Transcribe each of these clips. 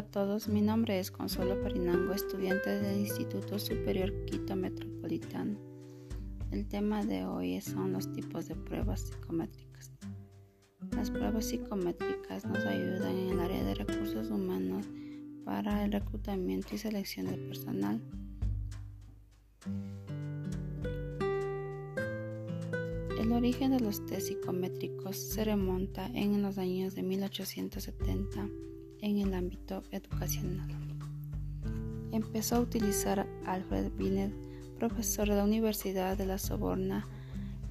todos, mi nombre es Consuelo Parinango, estudiante del Instituto Superior Quito Metropolitano. El tema de hoy son los tipos de pruebas psicométricas. Las pruebas psicométricas nos ayudan en el área de recursos humanos para el reclutamiento y selección del personal. El origen de los test psicométricos se remonta en los años de 1870 en el ámbito educacional. Empezó a utilizar Alfred Binet, profesor de la Universidad de la Soborna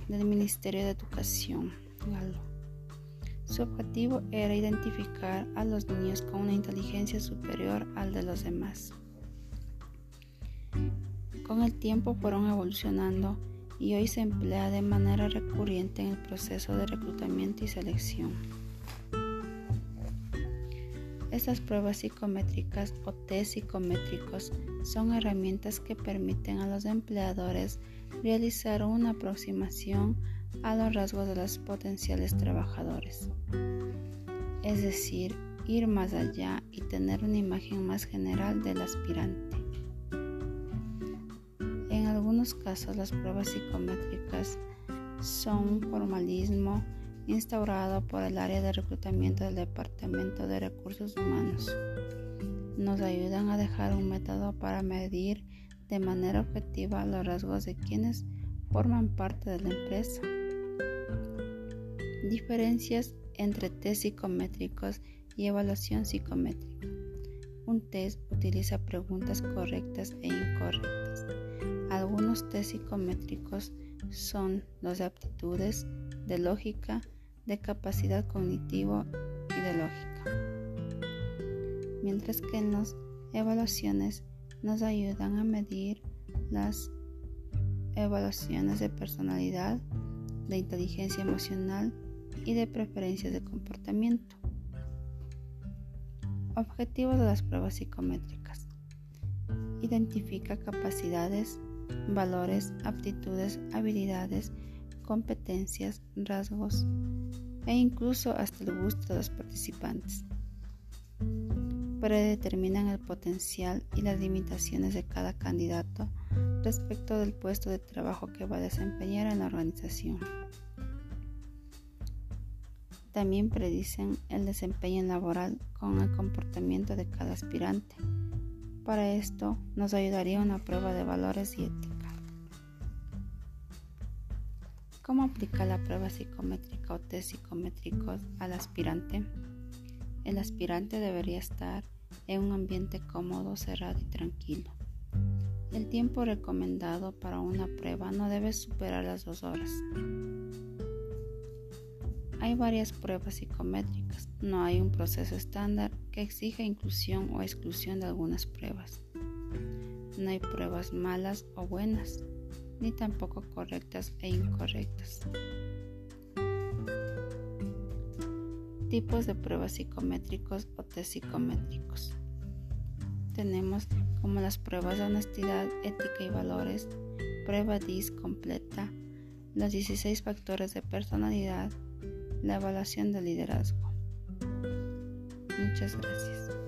del Ministerio de Educación Su objetivo era identificar a los niños con una inteligencia superior al de los demás. Con el tiempo fueron evolucionando y hoy se emplea de manera recurrente en el proceso de reclutamiento y selección. Estas pruebas psicométricas o test psicométricos son herramientas que permiten a los empleadores realizar una aproximación a los rasgos de los potenciales trabajadores, es decir, ir más allá y tener una imagen más general del aspirante. En algunos casos las pruebas psicométricas son formalismo instaurado por el área de reclutamiento del Departamento de Recursos Humanos. Nos ayudan a dejar un método para medir de manera objetiva los rasgos de quienes forman parte de la empresa. Diferencias entre test psicométricos y evaluación psicométrica. Un test utiliza preguntas correctas e incorrectas. Algunos test psicométricos son los de aptitudes, de lógica, de capacidad cognitivo y de lógica. Mientras que en las evaluaciones nos ayudan a medir las evaluaciones de personalidad, de inteligencia emocional y de preferencias de comportamiento. Objetivos de las pruebas psicométricas. Identifica capacidades, valores, aptitudes, habilidades, competencias, rasgos e incluso hasta el gusto de los participantes. Predeterminan el potencial y las limitaciones de cada candidato respecto del puesto de trabajo que va a desempeñar en la organización. También predicen el desempeño laboral con el comportamiento de cada aspirante. Para esto nos ayudaría una prueba de valores y ética. ¿Cómo aplicar la prueba psicométrica o test psicométricos al aspirante? El aspirante debería estar en un ambiente cómodo, cerrado y tranquilo. El tiempo recomendado para una prueba no debe superar las dos horas. Hay varias pruebas psicométricas. No hay un proceso estándar que exija inclusión o exclusión de algunas pruebas. No hay pruebas malas o buenas ni tampoco correctas e incorrectas. Tipos de pruebas psicométricos o test psicométricos. Tenemos como las pruebas de honestidad, ética y valores, prueba DIS completa, los 16 factores de personalidad, la evaluación de liderazgo. Muchas gracias.